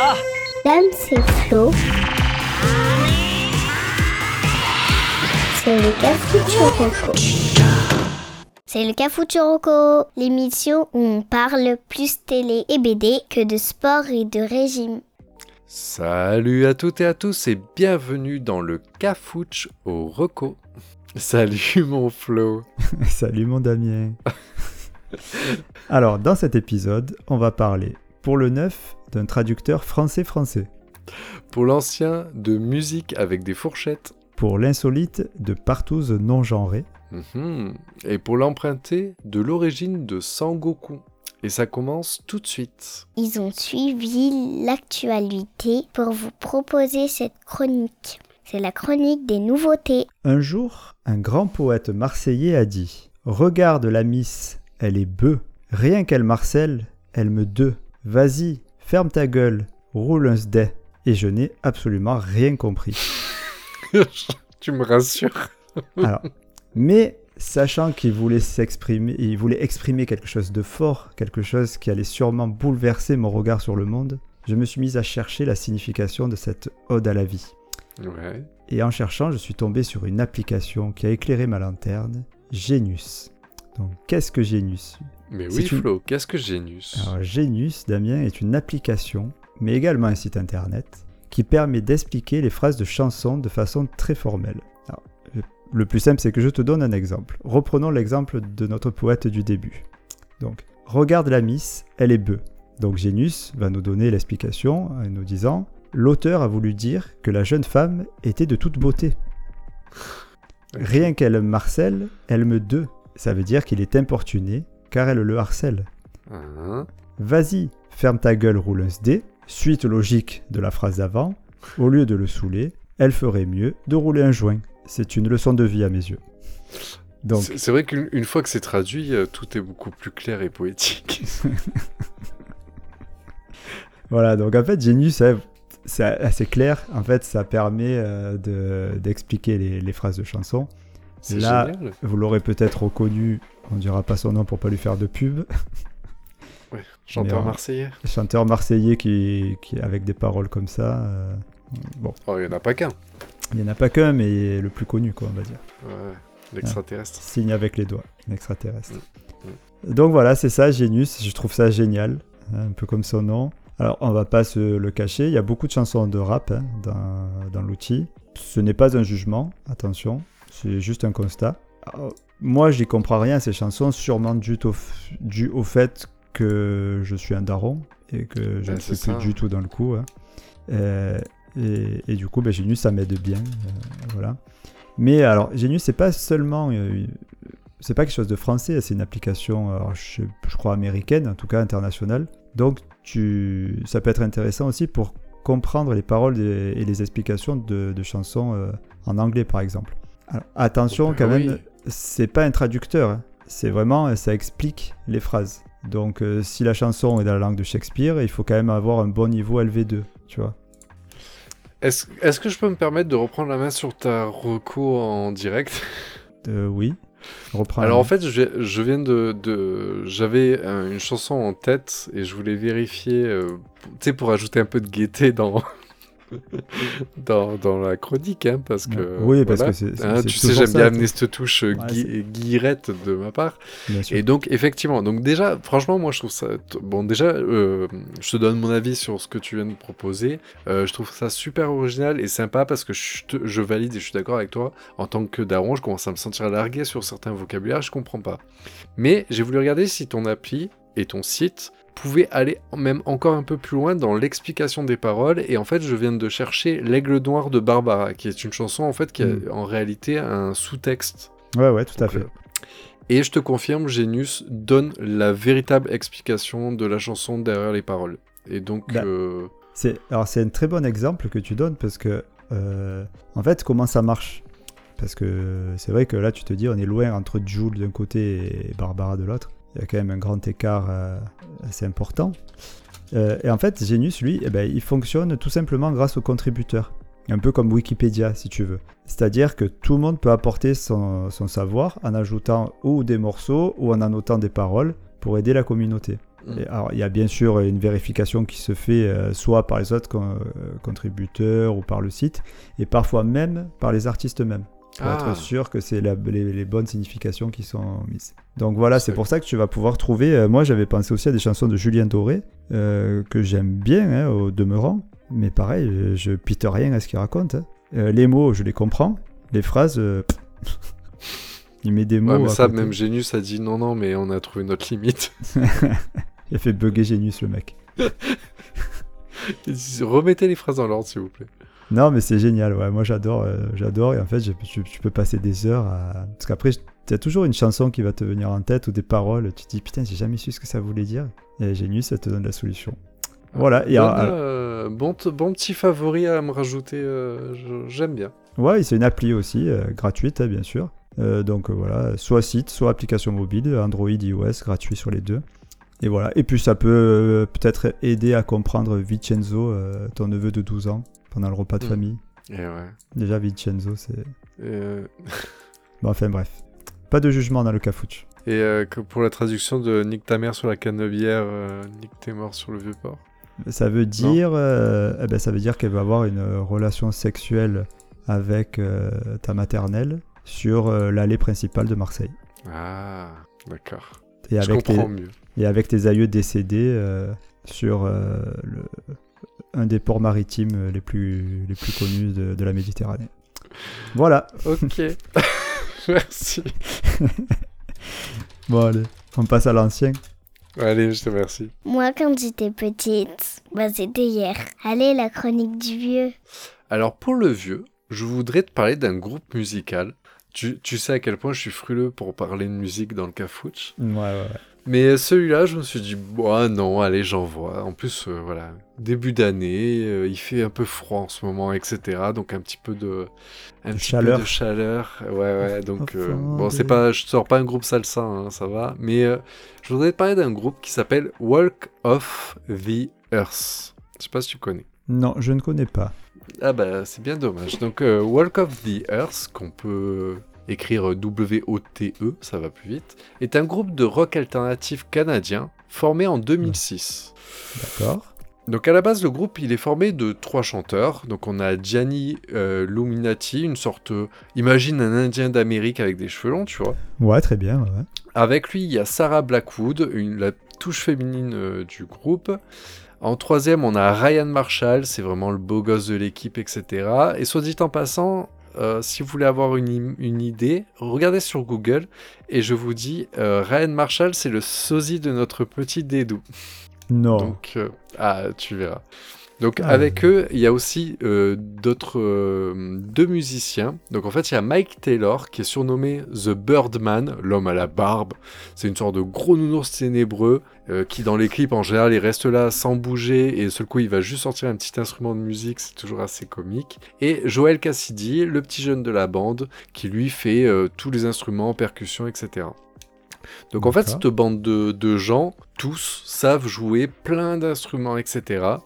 Ah Dame, c'est Flo. C'est le Cafuturoco. C'est le Cafuturoco, l'émission où on parle plus télé et BD que de sport et de régime. Salut à toutes et à tous et bienvenue dans le Cafouche au Reco. Salut mon Flo. Salut mon Damien. Alors, dans cet épisode, on va parler, pour le neuf, d'un traducteur français-français. Pour l'ancien, de musique avec des fourchettes. Pour l'insolite, de partouze non genrée. Mhm. Et pour l'emprunter, de l'origine de Sangoku. Et ça commence tout de suite. Ils ont suivi l'actualité pour vous proposer cette chronique. C'est la chronique des nouveautés. Un jour, un grand poète marseillais a dit Regarde la miss, elle est bœuf. Rien qu'elle marcelle, elle me deux. Vas-y, ferme ta gueule, roule un sdé. Et je n'ai absolument rien compris. tu me rassures. Alors, mais sachant qu'il voulait s'exprimer, il voulait exprimer quelque chose de fort, quelque chose qui allait sûrement bouleverser mon regard sur le monde, je me suis mise à chercher la signification de cette ode à la vie. Ouais. Et en cherchant, je suis tombé sur une application qui a éclairé ma lanterne, Genius. Donc, qu'est-ce que Genius? Mais oui une- Flo, qu'est-ce que Genius? Alors, Genius, Damien, est une application, mais également un site internet, qui permet d'expliquer les phrases de chansons de façon très formelle. Alors, le- plus simple, c'est que je te donne un exemple. Reprenons l'exemple de notre poète du début. Donc, regarde la miss, elle est bœuf. Donc, Genius va nous donner l'explication en nous disant L'auteur a voulu dire que la jeune femme était de toute beauté. Rien qu'elle marcelle, elle me deux. Ça veut dire qu'il est importuné car elle le harcèle. Hein Vas-y, ferme ta gueule, roule un SD. Suite logique de la phrase d'avant, au lieu de le saouler, elle ferait mieux de rouler un joint. C'est une leçon de vie à mes yeux. Donc, C'est vrai qu'une une fois que c'est traduit, euh, tout est beaucoup plus clair et poétique. voilà, donc en fait, Genius, hein, c'est assez clair. En fait, ça permet euh, de- d'expliquer les, les phrases de chansons. C'est Là- génial. Vous l'aurez peut-être reconnu, on dira pas son nom pour pas lui faire de pub. Ouais. Chanteur Mais, euh, marseillais. Chanteur marseillais qui, qui avec des paroles comme ça. euh, bon, Oh, il n'y en a pas qu'un. il n'y en a pas qu'un, mais le plus connu, quoi, on va dire. Ouais. L'extraterrestre. Signe avec les doigts, un extraterrestre. Donc voilà, c'est ça, Genius. Je trouve ça génial, hein, un peu comme son nom. Alors, on va pas se le cacher, il y a beaucoup de chansons de rap hein, dans, dans l'outil. Ce n'est pas un jugement, attention, c'est juste un constat. Alors, moi, j'y comprends rien à ces chansons, sûrement dû au, f- dû au fait que je suis un daron et que je Ben, ne suis c'est plus ça. du tout dans le coup. hein. Euh, et, et du coup, ben, Genius, ça m'aide bien. euh, voilà. Mais alors, Genius, c'est pas seulement. euh, c'est pas quelque chose de français, c'est une application, alors, je, je crois américaine, en tout cas internationale. Donc, tu, ça peut être intéressant aussi pour comprendre les paroles des- et les explications de, de chansons euh, en anglais, par exemple. Alors, attention, Ah quand oui. C'est pas un traducteur, hein. c'est vraiment, ça explique les phrases. Donc, euh, si la chanson est dans la langue de Shakespeare, il faut quand même avoir un bon niveau LV2, tu vois. Est-ce est-ce que je peux me permettre de reprendre la main sur ta reco en direct? Euh, oui. Reprends. Alors en fait, je, je viens de... de- J'avais euh, une chanson en tête et je voulais vérifier, euh, tu sais, pour ajouter un peu de gaieté dans... dans, dans la chronique, hein, parce que... Oui, parce voilà. que c'est- c'est- Hein, tu sais, j'aime bien amener cette touche euh, Ouais, gui- c'est- guillerette de ma part. Et donc, effectivement, donc déjà, franchement, moi, je trouve ça... Bon, déjà, euh, je te donne mon avis sur ce que tu viens de proposer. Euh, je trouve ça super original et sympa parce que je, te- je valide et je suis d'accord avec toi. En tant que daron, je commence à me sentir largué sur certains vocabulaires, je comprends pas. Mais j'ai voulu regarder si ton appli et ton site pouvaient aller même encore un peu plus loin dans l'explication des paroles. Et en fait, je viens de chercher L'Aigle Noir de Barbara, qui est une chanson, en fait, qui a Mm. en réalité un sous-texte. Ouais, ouais, tout à fait. euh, Et je te confirme, Genius donne la véritable explication de la chanson derrière les paroles. Et donc, Bah, euh, C'est alors c'est un très bon exemple que tu donnes parce que euh, en fait comment ça marche? Parce que c'est vrai que là tu te dis on est loin entre Jules d'un côté et Barbara de l'autre. Il y a quand même un grand écart euh, assez important. Euh, et en fait Genius lui eh ben, il fonctionne tout simplement grâce aux contributeurs. Un peu comme Wikipédia si tu veux. C'est-à-dire que tout le monde peut apporter son, son savoir en ajoutant ou des morceaux ou en annotant des paroles pour aider la communauté. Mm. Et alors, il y a bien sûr une vérification qui se fait euh, soit par les autres con- contributeurs ou par le site, et parfois même par les artistes eux-mêmes, pour Ah. être sûr que c'est les, les bonnes significations qui sont mises. Donc voilà, c'est pour ça que tu vas pouvoir trouver. euh, moi, j'avais pensé aussi à des chansons de Julien Doré, euh, que j'aime bien hein, au demeurant, mais pareil, je, je pite rien à ce qu'il raconte. hein. Euh, les mots, je les comprends, les phrases. il met des mots. Ouais, mais ça, côté. même Genius a dit non, non, mais on a trouvé notre limite. Il a fait bugger Genius, le mec. Remettez les phrases dans l'ordre, s'il vous plaît. Non, mais c'est génial, ouais. Moi, j'adore, euh, j'adore. Et en fait, je- tu, tu peux passer des heures à. Parce qu'après, tu as toujours une chanson qui va te venir en tête ou des paroles. Tu te dis, putain, j'ai jamais su ce que ça voulait dire. Et Genius, ça te donne la solution. Voilà. Et Bonne, alors- euh, bon, petit favori à me rajouter. euh, J'aime bien. Ouais, c'est une appli aussi, gratuite, hein, bien sûr. Donc voilà, soit site, soit application mobile, Android, iOS, gratuit sur les deux. Et voilà. Et puis ça peut euh, peut-être aider à comprendre Vincenzo, euh, ton neveu de 12 ans, pendant le repas de Mm. famille. Et ouais. Déjà, Vincenzo, c'est. Euh, Bon, enfin bref. Pas de jugement dans le cafouche. Et euh, que pour la traduction de Nique ta mère sur la canne de bière, euh, Nique tes morts sur le vieux port. Ça veut dire, euh, eh ben, ça veut dire qu'elle va avoir une relation sexuelle avec ta maternelle sur l'allée principale de Marseille. Ah, d'accord. Et Je avec, tes, comprends mieux. et avec tes aïeux décédés euh, sur euh, le, un des ports maritimes les plus, les plus connus de, de la Méditerranée. Voilà. Ok. Merci. Bon, allez, on passe à l'ancien. Allez, je te remercie. Moi, quand j'étais petite, bah, c'était hier. Allez, la chronique du vieux. Alors pour le vieux, je voudrais te parler d'un groupe musical. Tu, tu sais à quel point je suis frileux pour parler de musique dans le cafouche. Ouais, ouais, ouais. Mais celui-là, je me suis dit, bah non, allez, j'envoie. En plus, euh, voilà, début d'année, euh, il fait un peu froid en ce moment, etc. Donc un petit peu de, un De petit chaleur. peu de chaleur. Ouais, ouais. Donc euh, bon, c'est pas, je sors pas un groupe salsa, hein, ça va. Mais je voudrais te parler d'un groupe qui s'appelle Walk of the Earth. Je sais pas si tu connais. Non, je ne connais pas. Ah bah c'est bien dommage. Donc Walk of the Earth, qu'on peut écrire W-O-T-E, ça va plus vite, est un groupe de rock alternatif canadien formé en 2006. D'accord. Donc à la base le groupe il est formé de trois chanteurs. Donc on a Gianni euh, Luminati, une sorte, euh, imagine un Indien d'Amérique avec des cheveux longs, tu vois. Ouais, très bien. ouais. Avec lui, il y a Sarah Blackwood, une, la touche féminine euh, du groupe. En troisième, on a Ryan Marshall, c'est vraiment le beau gosse de l'équipe, etc. Et soit dit en passant, euh, si vous voulez avoir une, idée, regardez sur Google et je vous dis, euh, Ryan Marshall, c'est le sosie de notre petit Dédou. Non. Donc, euh, ah, tu verras. Donc, Ah, avec eux, il y a aussi euh, d'autres euh, deux musiciens. Donc, en fait, il y a Mike Taylor qui est surnommé The Birdman, l'homme à la barbe. C'est une sorte de gros nounours ténébreux euh, qui, dans les clips, en général, il reste là sans bouger et seul coup, il va juste sortir un petit instrument de musique. C'est toujours assez comique. Et Joel Cassidy, le petit jeune de la bande, qui lui fait tous les instruments, percussions, etc. Donc en fait, cette bande de, de gens, tous, savent jouer plein d'instruments, etc.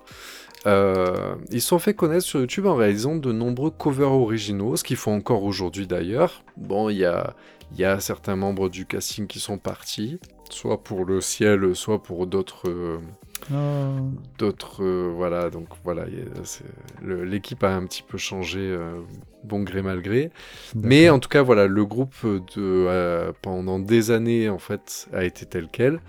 Euh, ils sont fait connaître sur YouTube en réalisant de nombreux covers originaux, ce qu'ils font encore aujourd'hui d'ailleurs. Bon, il y a, il y a certains membres du casting qui sont partis, soit pour le ciel, soit pour d'autres... Oh. d'autres euh, voilà donc voilà l'équipe a un petit peu changé euh, bon gré mal gré. Mais en tout cas voilà le groupe de euh, pendant des années en fait a été tel quel.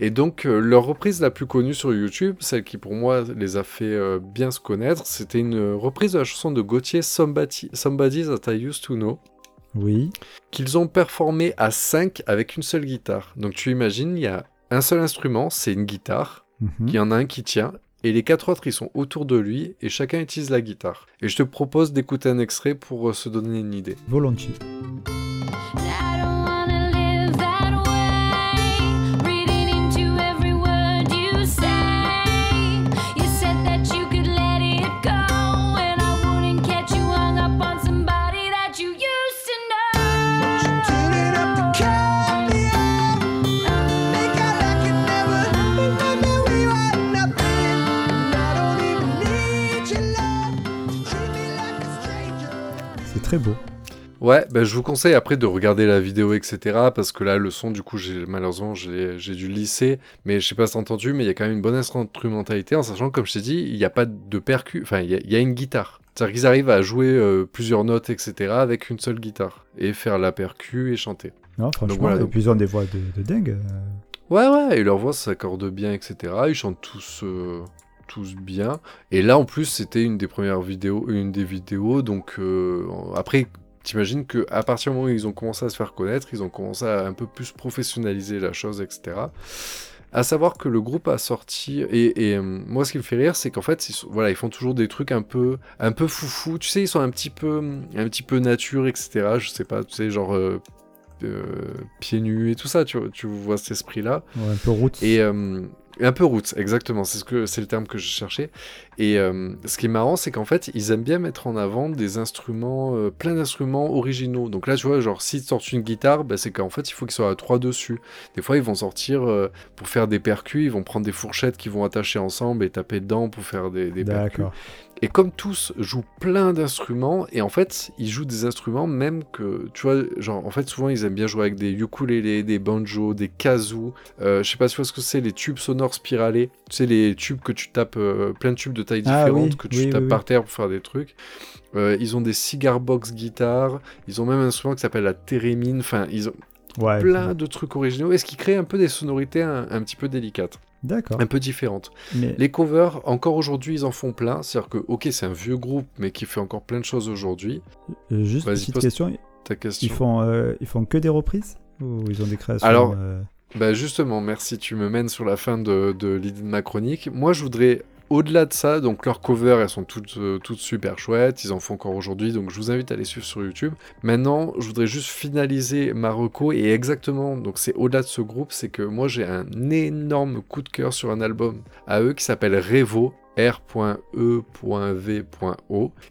Et donc leur reprise la plus connue sur YouTube celle qui pour moi les a fait bien se connaître c'était une reprise de la chanson de Gauthier Somebody, Somebody That I Used to Know. Oui. qu'ils ont performé à 5 avec une seule guitare. Donc tu imagines il y a un seul instrument c'est une guitare Il y en a un qui tient, et les quatre autres ils sont autour de lui, et chacun utilise la guitare. Et je te propose d'écouter un extrait pour euh, se donner une idée. Volontiers. Très beau. Ouais, bah, je vous conseille après de regarder la vidéo, etc. Parce que là, le son, du coup, j'ai malheureusement, j'ai j'ai dû lisser. Mais je sais pas si t'as entendu, mais il y a quand même une bonne instrumentalité, en sachant comme je t'ai dit, il n'y a pas de percu. Enfin, il y, a- il y a une guitare. C'est-à-dire qu'ils arrivent à jouer euh, plusieurs notes, etc. avec une seule guitare. Et faire la percu et chanter. Non, franchement, voilà, et donc- puis ils ont des voix de, de dingue. euh. Ouais, ouais, et leur voix s'accorde bien, etc. Ils chantent tous, euh, tous bien. Et là, en plus, c'était une des premières vidéos, une des vidéos. Donc, euh, après, t'imagines que à partir du moment où ils ont commencé à se faire connaître, ils ont commencé à un peu plus professionnaliser la chose, etc. À savoir que le groupe a sorti et, et, euh, moi ce qui me fait rire c'est qu'en fait ils, sont- voilà ils font toujours des trucs un peu un peu foufou tu sais ils sont un petit peu un petit peu nature etc je sais pas tu sais genre euh, euh, pieds nus et tout ça tu, vois- tu vois cet esprit là Ouais, un peu route. et euh, un peu roots, exactement, c'est ce que c'est le terme que je cherchais. Et euh, ce qui est marrant, c'est qu'en fait, ils aiment bien mettre en avant des instruments, euh, plein d'instruments originaux. Donc là, tu vois, genre, s'ils sortent une guitare, bah, c'est qu'en fait, il faut qu'ils soient à trois dessus. Des fois, ils vont sortir euh, pour faire des percus, ils vont prendre des fourchettes qu'ils vont attacher ensemble et taper dedans pour faire des, des percus. Et comme tous jouent plein d'instruments, et en fait, ils jouent des instruments même que, tu vois, genre, en fait, souvent, ils aiment bien jouer avec des ukulélés, des banjos, des kazoo. Euh, je sais pas si tu vois ce que c'est, les tubes sonores spiralés. Tu sais, les tubes que tu tapes, euh, plein de tubes de tailles Ah différentes, oui, que tu oui, tapes oui, par terre pour faire des trucs. Euh, ils ont des cigar box guitares. Ils ont même un instrument qui s'appelle la thérémine. Enfin, ils ont Ouais. plein de trucs originaux. Et ce qui crée un peu des sonorités un, un petit peu délicates, D'accord. un peu différentes. Mais Les covers, encore aujourd'hui, ils en font plein. C'est-à-dire que, ok, c'est un vieux groupe, mais qui fait encore plein de choses aujourd'hui. euh, juste une petite question. Ta question. Ils font, euh, ils font que des reprises Ou ils ont des créations Alors, euh, Bah justement, merci, tu me mènes sur la fin de, de l'idée de ma chronique. Moi, je voudrais, au-delà de ça, donc leurs covers, elles sont toutes, euh, toutes super chouettes, ils en font encore aujourd'hui, donc je vous invite à les suivre sur YouTube. Maintenant, je voudrais juste finaliser ma reco, et exactement, donc c'est au-delà de ce groupe, c'est que moi j'ai un énorme coup de cœur sur un album à eux qui s'appelle Revo, R.E.V.O,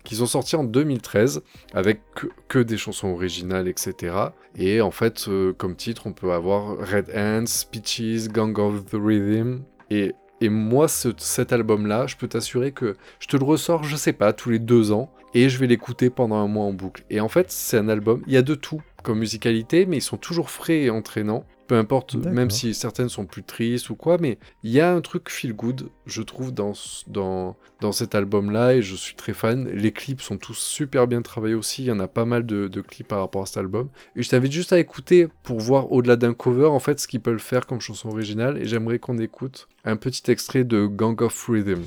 qu'ils ont sorti en 2013 avec que, que des chansons originales, etc. Et en fait, euh, comme titre, on peut avoir Red Hands, Peaches, Gang of the Rhythm. Et, et moi, ce- cet album-là, je peux t'assurer que je te le ressors, je sais pas, tous les deux ans, et je vais l'écouter pendant un mois en boucle. Et en fait, c'est un album, il y a de tout comme musicalité, mais ils sont toujours frais et entraînants. Peu importe, même si certaines sont plus tristes ou quoi, mais il y a un truc feel good, je trouve, dans, dans, dans cet album-là, et je suis très fan. Les clips sont tous super bien travaillés aussi, il y en a pas mal de, de clips par rapport à cet album. Et je t'invite juste à écouter pour voir au-delà d'un cover, en fait, ce qu'ils peuvent faire comme chanson originale, et j'aimerais qu'on écoute un petit extrait de Gang of Rhythm.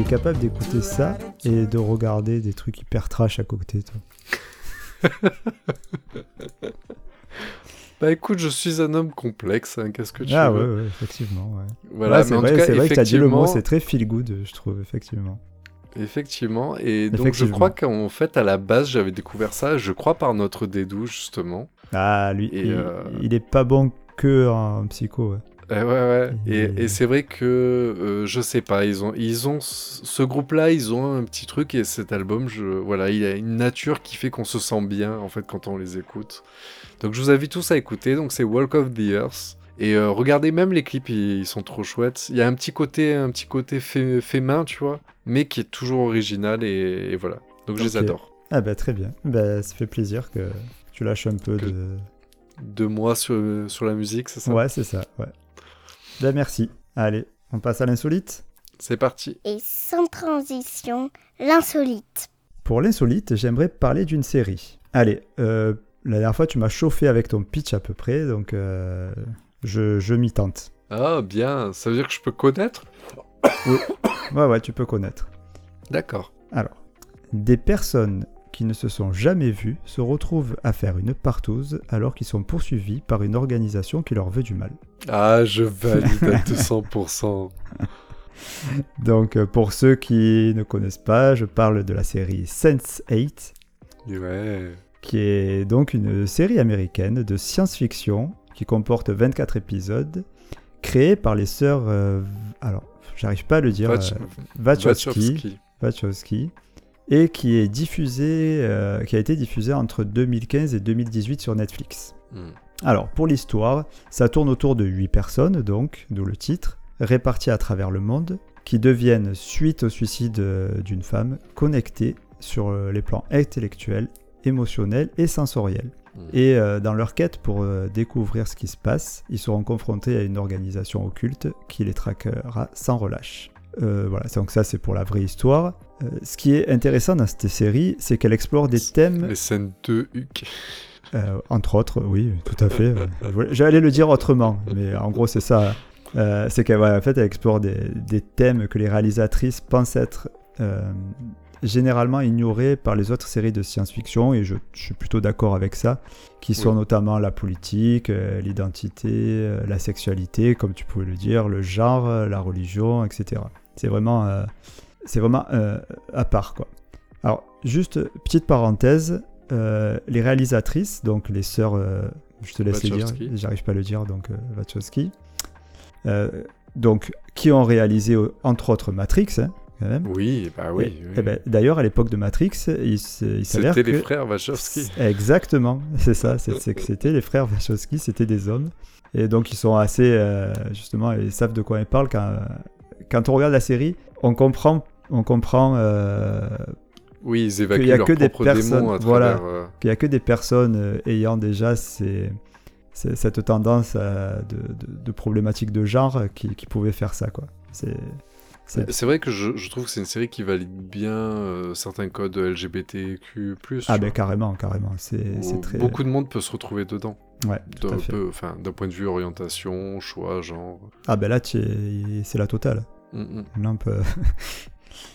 Es capable d'écouter ça et de regarder des trucs hyper trash à côté. Toi. Bah écoute, je suis un homme complexe, hein, qu'est-ce que tu Ah ouais, veux ouais, effectivement. Ouais. Voilà, Ouais, mais c'est vrai, cas, vrai que tu as dit le mot, effectivement- c'est très feel good, je trouve, effectivement. Effectivement, et donc je Effectivement. crois qu'en fait, à la base, j'avais découvert ça, je crois par notre dédou, justement. Ah, lui, Et, il, euh, il est pas bon que en psycho. ouais. Eh ouais, ouais. Et, Et- c'est vrai que, euh, je sais pas, ils ont, ils ont ce groupe-là, ils ont un petit truc, et cet album, je, voilà, il a une nature qui fait qu'on se sent bien, en fait, quand on les écoute. Donc je vous invite tous à écouter, donc c'est Walk of the Earth. Et euh, regardez même les clips, ils, ils sont trop chouettes. Il y a un petit côté, un petit côté fait, fait main, tu vois, mais qui est toujours original, et, et voilà. Donc je les adore. Ah bah très bien. Bah, ça fait plaisir que tu lâches un peu Que- de... Deux mois sur, sur la musique, c'est ça? Ouais, c'est ça, ouais. Bah merci. Allez, on passe à l'insolite. C'est parti. Et sans transition, l'insolite. Pour l'insolite, j'aimerais parler d'une série. Allez, euh, la dernière fois tu m'as chauffé avec ton pitch à peu près, donc euh, je, je m'y tente. Ah, bien, ça veut dire que je peux connaître Ouais, ouais, tu peux connaître. D'accord. Alors, des personnes qui ne se sont jamais vues se retrouvent à faire une partouze alors qu'ils sont poursuivis par une organisation qui leur veut du mal. Ah, je valide à 200%. Donc, euh, pour ceux qui ne connaissent pas, je parle de la série Sense8, Ouais. qui est donc une série américaine de science-fiction qui comporte 24 épisodes, créée par les sœurs. euh, alors, j'arrive pas à le dire. Wach- euh, Wachowski. Wachowski. Wachowski, et qui est diffusé, euh, qui a été diffusé entre 2015 et 2018 sur Netflix. Hmm. Alors, pour l'histoire, ça tourne autour de 8 personnes, donc, d'où le titre, réparties à travers le monde, qui deviennent, suite au suicide euh, d'une femme, connectées sur euh, les plans intellectuels, émotionnels et sensoriels. Hmm. Et euh, dans leur quête pour euh, découvrir ce qui se passe, ils seront confrontés à une organisation occulte qui les traquera sans relâche. Euh, voilà, donc ça c'est pour la vraie histoire. Euh, ce qui est intéressant dans cette série, c'est qu'elle explore des thèmes Les scènes de Huck. euh, entre autres, oui, tout à fait. J'allais le dire autrement, mais en gros, c'est ça. Euh, c'est qu'elle ouais, en fait, elle explore des, des thèmes que les réalisatrices pensent être généralement ignorés par les autres séries de science-fiction, et je, je suis plutôt d'accord avec ça, qui sont Oui. notamment la politique, l'identité, la sexualité, comme tu pouvais le dire, le genre, la religion, etc. C'est vraiment, c'est vraiment euh, à part, quoi. Alors, juste petite parenthèse, euh, les réalisatrices, donc les sœurs, euh, je te laisse les dire, Wachowski. j'arrive pas à le dire, donc Wachowski, donc qui ont réalisé entre autres Matrix, hein, quand même. Oui, bah oui. Et- oui. eh ben, D'ailleurs, à l'époque de Matrix, il, il s'avère C'était que les frères Wachowski. Exactement, c'est ça, c'est que c'était les frères Wachowski, c'était des hommes. Et donc ils sont assez, justement, ils savent de quoi ils parlent. Quand, quand on regarde la série, on comprend, on comprend euh, Oui, ils évacuent qu'il y a que des personnes, à voilà. travers... euh, qu'il n'y a que des personnes euh, ayant déjà ces, ces- cette tendance à- de, de, de problématiques de genre euh, qui, qui pouvaient faire ça. quoi. C'est c'est- C'est vrai que je, je trouve que c'est une série qui valide bien euh, certains codes LGBTQ+. Ah ben carrément, carrément. C'est où c'est très... Beaucoup de monde peut se retrouver dedans. Ouais, tout à D'un fait. peu- enfin, d'un point de vue orientation, choix, genre. Ah ben là, tu es- c'est la totale. Mm, mm. Là, on peut-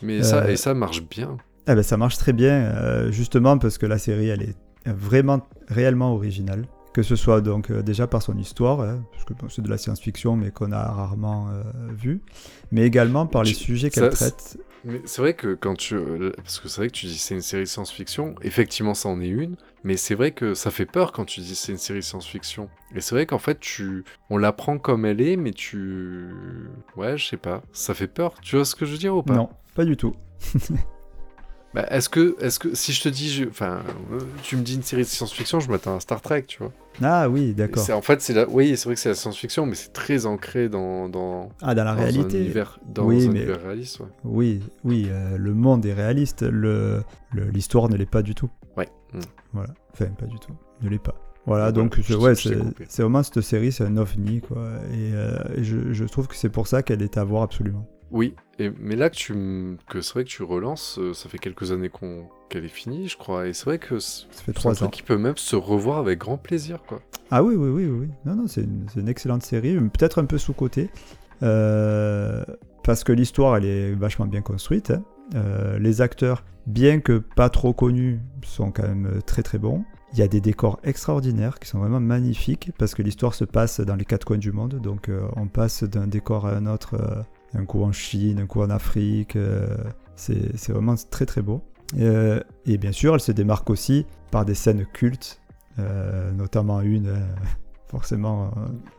Mais ça, Euh, et ça marche bien. Ah ben ça marche très bien, euh, justement parce que la série, elle est vraiment, réellement originale. Que ce soit donc euh, déjà par son histoire, hein, parce que bon, c'est de la science-fiction, mais qu'on a rarement euh, vu, mais également par les Tu- sujets qu'elle traite. C'est vrai que quand tu. Parce que c'est vrai que tu dis c'est une série science-fiction, effectivement ça en est une, mais c'est vrai que ça fait peur quand tu dis c'est une série science-fiction. Et c'est vrai qu'en fait, tu. On la prend comme elle est, mais tu. Ouais, je sais pas. Ça fait peur. Tu vois ce que je veux dire ou pas? Non, pas du tout. Bah, est-ce que, est-ce que, si je te dis, je- enfin, euh, tu me dis une série de science-fiction, je m'attends à Star Trek, tu vois. Ah oui, d'accord. En fait, c'est la, oui, c'est vrai que c'est la science-fiction, mais c'est très ancré dans, dans, Ah, dans la dans un réalité. univers, dans Oui, un mais- univers réaliste, ouais. Oui, oui, euh, le monde est réaliste, le l'histoire ne l'est pas du tout. Ouais. Mm. Voilà, enfin pas du tout, ne l'est pas. Voilà, donc ouais, c'est c'est vraiment cette série, c'est un ovni quoi, et, euh, je trouve que c'est pour ça qu'elle est à voir absolument. Oui, et, mais là que tu que c'est vrai que tu relances, euh, ça fait quelques années qu'on qu'elle est finie, je crois, et c'est vrai que Ça fait c'est un trois ans. qui peut même se revoir avec grand plaisir, quoi. Ah oui, oui, oui, oui, non, non, c'est une, excellente série, peut-être un peu sous côté, parce que l'histoire elle est vachement bien construite. hein. Euh, les acteurs, bien que pas trop connus, sont quand même euh, très très bons. Il y a des décors extraordinaires qui sont vraiment magnifiques parce que l'histoire se passe dans les quatre coins du monde. Donc euh, on passe d'un décor à un autre, un coup en Chine, un coup en Afrique. euh, c'est vraiment très très beau. Euh, et bien sûr, elle se démarque aussi par des scènes cultes, euh, notamment une, forcément,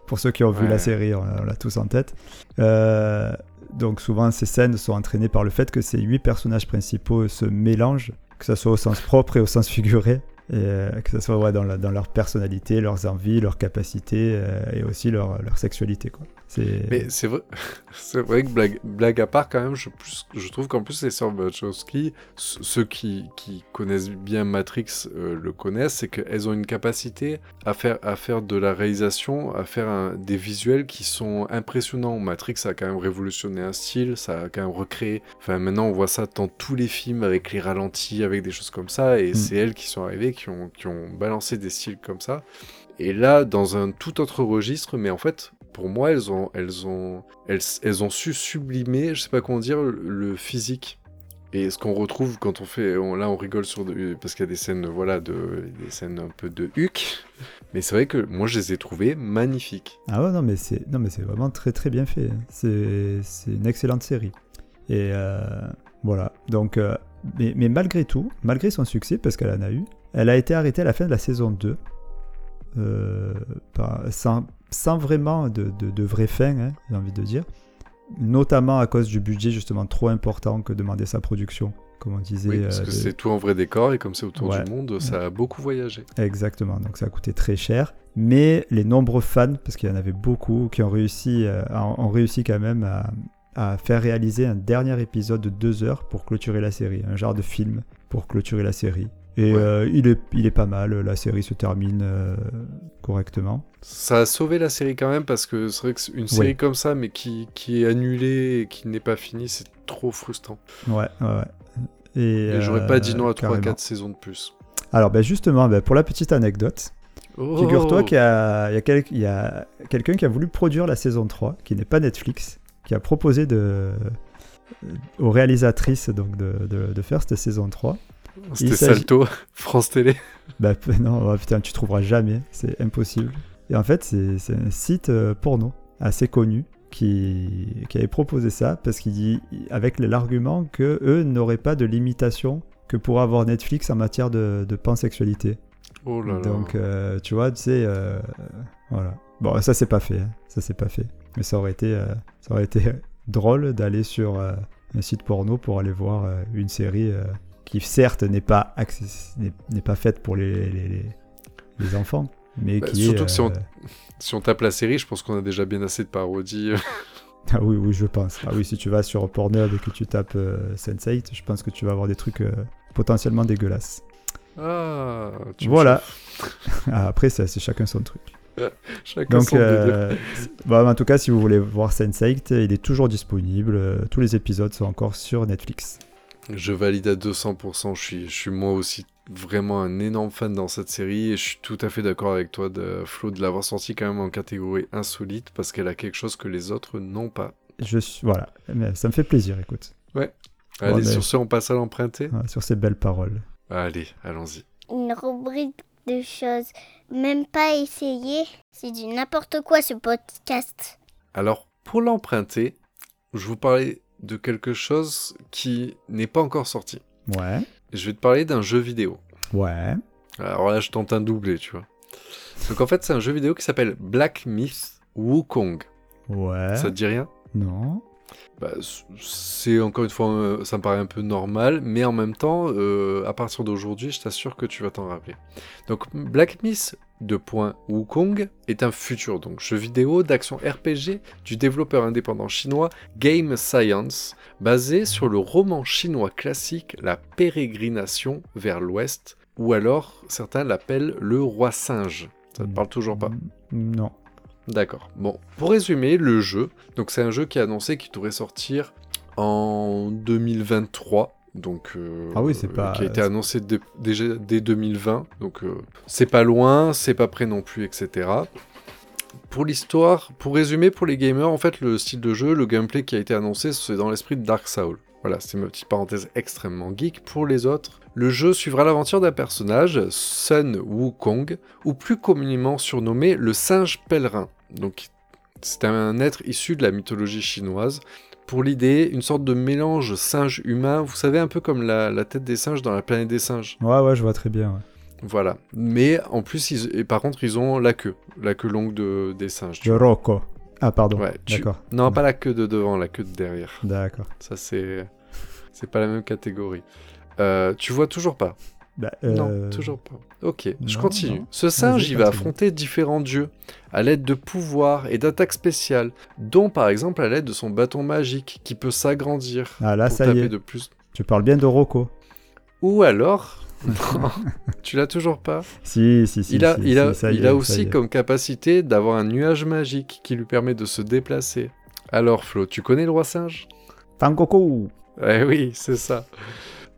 pour ceux qui ont vu Ouais. la série, on, on l'a tous en tête. Euh, donc souvent, ces scènes sont entraînées par le fait que ces huit personnages principaux se mélangent, que ce soit au sens propre et au sens figuré. Et euh, que ce soit ouais, dans, la- dans leur personnalité, leurs envies, leurs capacités euh, et aussi leur, leur sexualité. Quoi. Mais c'est vrai, c'est vrai que blague, blague à part quand même, je, plus- je trouve qu'en plus les sœurs Wachowski, ceux qui, qui connaissent bien Matrix euh, le connaissent, c'est qu'elles ont une capacité à faire, à faire de la réalisation, à faire un- des visuels qui sont impressionnants. Matrix a quand même révolutionné un style, ça a quand même recréé. Enfin maintenant on voit ça dans tous les films avec les ralentis, avec des choses comme ça, et Mm. c'est elles qui sont arrivées, qui ont, qui ont balancé des styles comme ça. Et là, dans un tout autre registre, mais en fait, pour moi, elles ont, elles ont, elles, elles ont su sublimer, je sais pas comment dire, le, physique Et ce qu'on retrouve quand on fait, là on rigole sur parce qu'il y a des scènes, voilà, de, des scènes un peu de huc, mais c'est vrai que moi je les ai trouvées magnifiques. Ah ouais, non, mais c'est non, mais c'est vraiment très très bien fait. C'est c'est une excellente série. Et euh, voilà. Donc, euh, mais, mais malgré tout, malgré son succès, parce qu'elle en a eu, elle a été arrêtée à la fin de la saison 2. euh, sans, sans vraiment de, de, de vraie fin, hein, j'ai envie de dire. Notamment à cause du budget justement trop important que demandait sa production, comme on disait. Oui, parce euh, que c'est tout en vrai décor et comme c'est autour Ouais. du monde, ça a beaucoup voyagé. Exactement, donc ça a coûté très cher. Mais les nombreux fans, parce qu'il y en avait beaucoup, qui ont réussi, euh, ont ont réussi quand même à, à faire réaliser un dernier épisode de deux heures pour clôturer la série, un genre de film pour clôturer la série. Et Ouais. euh, il, est, il est pas mal, la série se termine euh, correctement. Ça a sauvé la série quand même parce que c'est vrai que c'est une série comme ça, mais qui, qui est annulée et qui n'est pas finie, c'est trop frustrant. Ouais, ouais, ouais. Et, Et j'aurais euh, pas dit non à carrément. 3-4 saisons de plus. Alors ben justement, ben, pour la petite anecdote, Oh Figure-toi qu'il y a, il y a quel- quelqu'un qui a voulu produire la saison 3, qui n'est pas Netflix, qui a proposé de, euh, aux réalisatrices donc de, de- de faire cette saison 3. C'était Salto, France Télé. Bah non, oh, putain, tu trouveras jamais, c'est impossible. Et en fait, c'est un site euh, porno assez connu qui, qui avait proposé ça parce qu'il dit avec l'argument que eux n'auraient pas de limitation que pourrait avoir Netflix en matière de, de pansexualité. Oh là là. Donc, euh, tu vois, tu sais, euh, voilà. Bon, ça, c'est pas fait. hein. Ça, c'est pas fait. Mais ça aurait été, euh, ça aurait été drôle d'aller sur un site porno pour aller voir une série qui, certes, n'est pas, n'est pas faite pour les, les, les- les enfants, mais Bah, qui surtout est... que si on- euh, Si on tape la série, je pense qu'on a déjà bien assez de parodies. Ah oui, oui, je pense. Ah oui, si tu vas sur Pornhub et que tu tapes euh, Sense8, je pense que tu vas avoir des trucs euh, potentiellement dégueulasses. ah, tu Voilà. Ah, après, c'est chacun son truc. Chacun Donc, son euh, bon, en tout cas, si vous voulez voir Sense8, il est toujours disponible. Euh, Tous les épisodes sont encore sur Netflix. Je valide à 200%. Je suis, je suis moi aussi vraiment un énorme fan dans cette série et je suis tout à fait d'accord avec toi, de, Flo, de l'avoir sortie quand même en catégorie insolite parce qu'elle a quelque chose que les autres n'ont pas. Je suis, voilà, Mais ça me fait plaisir, écoute, Allez, mais- sur ce, on passe à l'emprunter sur ces belles paroles. Allez, allons-y. Une rubrique de choses même pas essayées. C'est du n'importe quoi ce podcast. Alors, pour l'emprunter, je vous parlais de quelque chose qui n'est pas encore sorti. Ouais, Je vais te parler d'un jeu vidéo. ouais, Alors là, je tente un doublé, tu vois. Donc en fait, c'est un jeu vidéo qui s'appelle Black Myth Wukong. ouais. Ça te dit rien? Non. Bah, c'est encore une fois, euh, ça me paraît un peu normal, mais en même temps, euh, à partir d'aujourd'hui, je t'assure que tu vas t'en rappeler. Donc, Black Myth de point Wukong est un futur donc jeu vidéo d'action RPG du développeur indépendant chinois Game Science, basé sur le roman chinois classique La Pérégrination vers l'Ouest, ou alors certains l'appellent le Roi Singe. Ça te parle toujours pas Non. D'accord. Bon, pour résumer, le jeu, donc c'est un jeu qui est annoncé qu'il devrait sortir en 2023. Donc, euh, Ah oui, c'est pas- Qui a été annoncé dé- déjà dès 2020. Donc, euh, c'est pas loin, c'est pas près non plus, etc. Pour l'histoire, pour résumer, pour les gamers, en fait, le style de jeu, le gameplay qui a été annoncé, c'est dans l'esprit de Dark Souls. Voilà, c'est ma petite parenthèse extrêmement geek. Pour les autres, le jeu suivra l'aventure d'un personnage, Sun Wukong, ou plus communément surnommé le singe pèlerin. Donc, c'est un être issu de la mythologie chinoise. Pour l'idée, une sorte de mélange singe-humain, vous savez, un peu comme la, la tête des singes dans la planète des singes. Ouais, ouais, je vois très bien. ouais. Voilà. Mais en plus, ils- et par contre, ils ont la queue, la queue longue de, des singes. De Rocco. Ah, pardon. Ouais, tu- D'accord. Non, pas la queue de devant, la queue de derrière. D'accord. Ça, c'est. C'est pas la même catégorie. Euh, tu vois toujours pas Bah, euh, Non, toujours pas. Ok, je continue. non. Ce singe, il va affronter différents dieux à l'aide de pouvoirs et d'attaques spéciales, dont par exemple à l'aide de son bâton magique qui peut s'agrandir Ah, là, pour ça y est. de plus. Tu parles bien de Rocco. Ou alors. Non, tu l'as toujours pas Si, si, si. Il a, si, il a, si, ça y il est, a ça y aussi comme capacité d'avoir un nuage magique qui lui permet de se déplacer. Alors Flo, tu connais le roi singe? Fangoku Eh oui, c'est ça.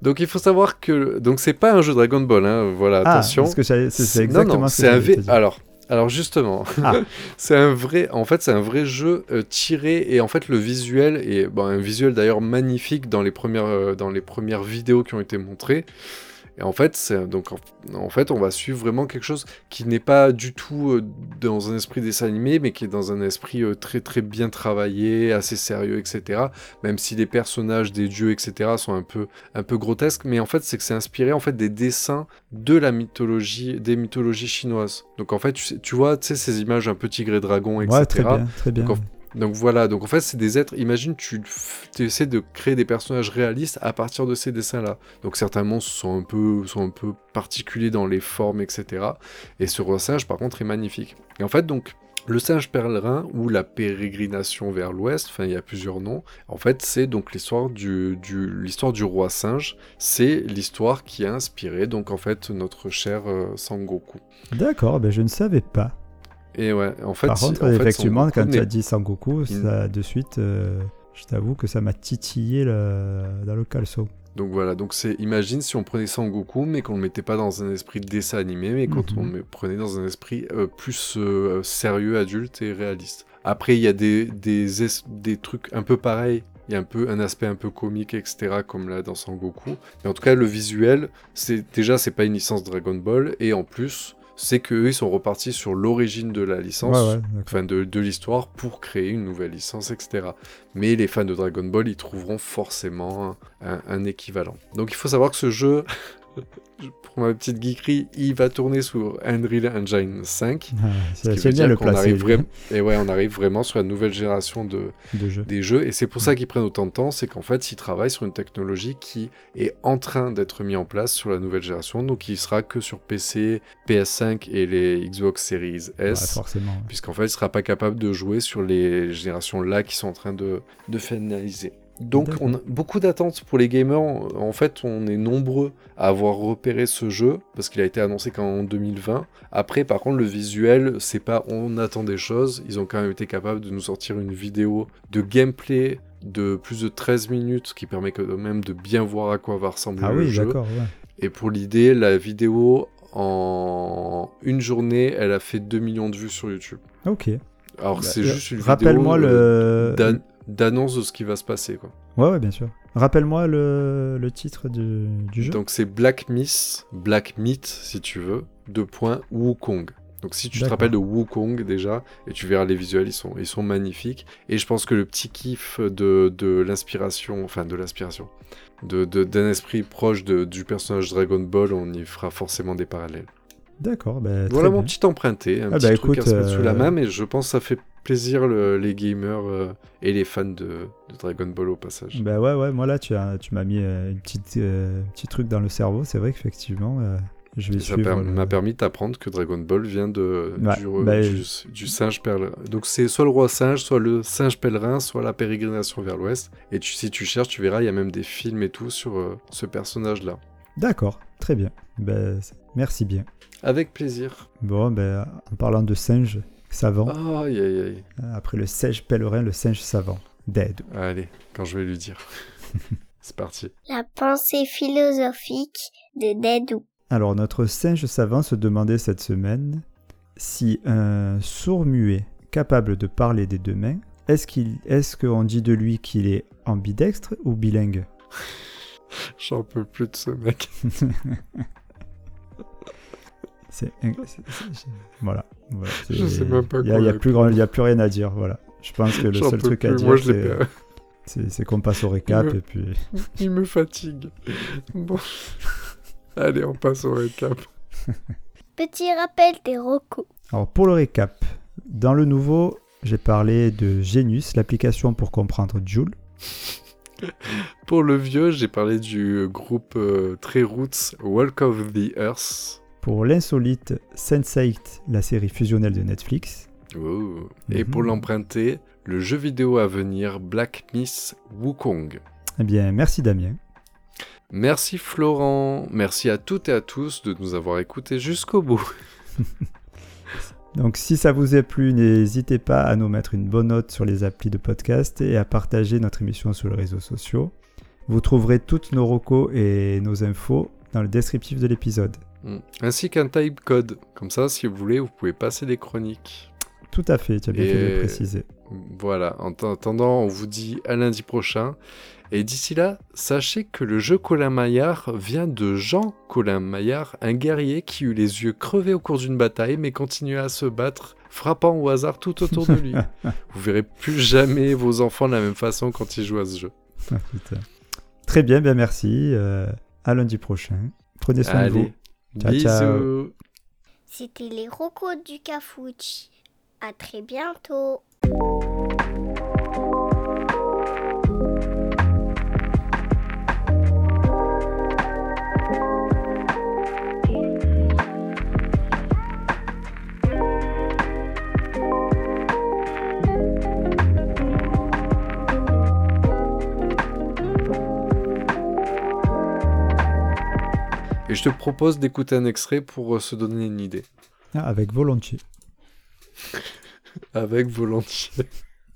Donc il faut savoir que donc c'est pas un jeu Dragon Ball, hein, voilà, Ah, attention. parce que c'est Non, exactement non, que c'est un V. Alors Alors justement, Ah. c'est un vrai, en fait, c'est un vrai jeu euh, tiré et en fait le visuel est bon, un visuel d'ailleurs magnifique dans les premières euh, dans les premières vidéos qui ont été montrées. Et en fait, c'est donc en, en fait, on va suivre vraiment quelque chose qui n'est pas du tout euh, dans un esprit dessin animé, mais qui est dans un esprit euh, très très bien travaillé, assez sérieux, etc. Même si les personnages des dieux, etc. sont un peu un peu grotesques, mais en fait, c'est que c'est inspiré en fait des dessins de la mythologie, des mythologies chinoises. Donc en fait, tu, sais- tu vois, tu sais ces images un peu tigre et dragon, etc. Ouais, très bien, très bien. Donc, Donc voilà, donc en fait c'est des êtres, imagine tu essaies de créer des personnages réalistes à partir de ces dessins-là. Donc certains monstres sont un, peu, sont un peu particuliers dans les formes, etc. Et ce roi singe par contre est magnifique. Et en fait donc le singe pèlerin ou la pérégrination vers l'ouest, enfin il y a plusieurs noms, en fait c'est donc l'histoire du, du, l'histoire du roi singe, c'est l'histoire qui a inspiré donc en fait notre cher euh, Sangoku. D'accord, ben je ne savais pas. Et ouais, en fait, Par contre, en effectivement, quand tu as dit Sangoku, ça, de suite, euh, je t'avoue que ça m'a titillé le- dans le caleçon. Donc voilà, donc c'est imagine si on prenait Sangoku mais qu'on le mettait pas dans un esprit de dessin animé mais quand Mhm. on le prenait dans un esprit euh, plus euh, sérieux, adulte et réaliste. Après il y a des, des, es- des trucs un peu pareils, il y a un peu un aspect un peu comique etc comme là dans Sangoku. Mais en tout cas le visuel, c'est déjà c'est pas une licence Dragon Ball et en plus c'est que eux, ils sont repartis sur l'origine de la licence Ouais, ouais, d'accord. enfin de, de l'histoire pour créer une nouvelle licence, etc. Mais les fans de Dragon Ball, ils trouveront forcément un, un équivalent. Donc il faut savoir que ce jeu, pour ma petite geekerie, il va tourner sous Unreal Engine 5. Ah, Ce c'est veut bien dire le placer arrive vraiment, et ouais, on arrive vraiment sur la nouvelle génération de, des jeux, et c'est pour ça qu'ils prennent autant de temps, c'est qu'en fait, ils travaillent sur une technologie qui est en train d'être mise en place sur la nouvelle génération, donc il sera que sur PC, PS5 et les Xbox Series S ouais. puisqu'en fait, il sera pas capable de jouer sur les générations là qui sont en train de, de finaliser. Donc, on a beaucoup d'attentes pour les gamers. En fait, on est nombreux à avoir repéré ce jeu parce qu'il a été annoncé qu'en 2020. Après, par contre, le visuel, c'est pas on attend des choses. Ils ont quand même été capables de nous sortir une vidéo de gameplay de plus de 13 minutes qui permet quand même de bien voir à quoi va ressembler Ah le oui, jeu. ouais. Et pour l'idée, la vidéo en une journée, elle a fait 2 millions de vues sur YouTube. Ok. Alors Bah, c'est euh, juste une vidéo Rappelle-moi euh, le. D'an- d'annonce de ce qui va se passer. Quoi. Ouais, ouais, bien sûr. Rappelle-moi le, le titre du, du jeu. Donc c'est Black Miss, Black Meat si tu veux, deux points, Wukong. Donc si tu te rappelles de Wukong déjà, et tu verras les visuels, ils sont, ils sont magnifiques. Et je pense que le petit kiff de, de l'inspiration, enfin de l'inspiration, de, de- d'un esprit proche de- du personnage Dragon Ball, on y fera forcément des parallèles. D'accord, bah, Voilà mon bien. petit emprunté, un Ah petit bah, truc écoute, à se mettre sous la euh, main, mais je pense que ça fait plaisir le- les gamers euh, et les fans de, de Dragon Ball au passage. Bah ouais, ouais, moi là, tu, as, tu m'as mis euh, une petite, euh, petit truc dans le cerveau. C'est vrai qu'effectivement, euh, je vais ça m'a permis d'apprendre que Dragon Ball vient de, Ouais, du, bah, du, du singe pèlerin. Donc c'est soit le roi singe, soit le singe pèlerin, soit la pérégrination vers l'ouest. Et tu, si tu cherches, tu verras, il y a même des films et tout sur ce personnage-là. D'accord, très bien. Bah, merci bien. Avec plaisir. Bon, ben, en parlant de singe savant, Aïe aïe aïe. après le singe pèlerin, le singe savant. Dead. Allez, quand je vais lui dire. c'est parti. La pensée philosophique de Dédou. Alors, notre singe savant se demandait cette semaine si un sourd-muet capable de parler des deux mains, est-ce qu'il, est-ce qu'on dit de lui qu'il est ambidextre ou bilingue? J'en peux plus de ce mec. C'est, voilà. voilà c'est- Je sais même pas Il y a, quoi il y a plus répondre. grand, il y a plus rien à dire. Voilà. Je pense que le J'en seul truc à dire, Moi, je l'ai c'est, pas- c'est, c'est qu'on passe au récap me- et puis. Il me fatigue. Bon. Allez, on passe au récap. Petit rappel des recos. Alors pour le récap, dans le nouveau, j'ai parlé de Genius, l'application pour comprendre Joule. Pour le vieux, j'ai parlé du groupe euh, très roots Walk of the Earth. Pour l'insolite, Sense8, la série fusionnelle de Netflix. Oh. Et Mhm. pour l'emprunter, le jeu vidéo à venir Black Miss Wukong. Eh bien, merci Damien. Merci Florent, merci à toutes et à tous de nous avoir écoutés jusqu'au bout. Donc si ça vous a plu, n'hésitez pas à nous mettre une bonne note sur les applis de podcast et à partager notre émission sur les réseaux sociaux. Vous trouverez toutes nos recos et nos infos dans le descriptif de l'épisode. Mm. Ainsi qu'un time code. Comme ça, si vous voulez, vous pouvez passer des chroniques. Tout à fait, tu as bien fait de Et- le préciser. Voilà, en attendant, on vous dit à lundi prochain. Et d'ici là, sachez que le jeu Colin Maillard vient de Jean Colin Maillard, un guerrier qui eut les yeux crevés au cours d'une bataille, mais continua à se battre, frappant au hasard tout autour de lui. vous verrez plus jamais vos enfants de la même façon quand ils jouent à ce jeu. Ah. Très bien, bien merci. euh, à lundi prochain. Prenez soin de vous. Ciao, bisous. C'était les rocos du Cafouche. À très bientôt. Et je te propose d'écouter un extrait pour euh, se donner une idée. Ah, avec volontiers. Avec volontiers.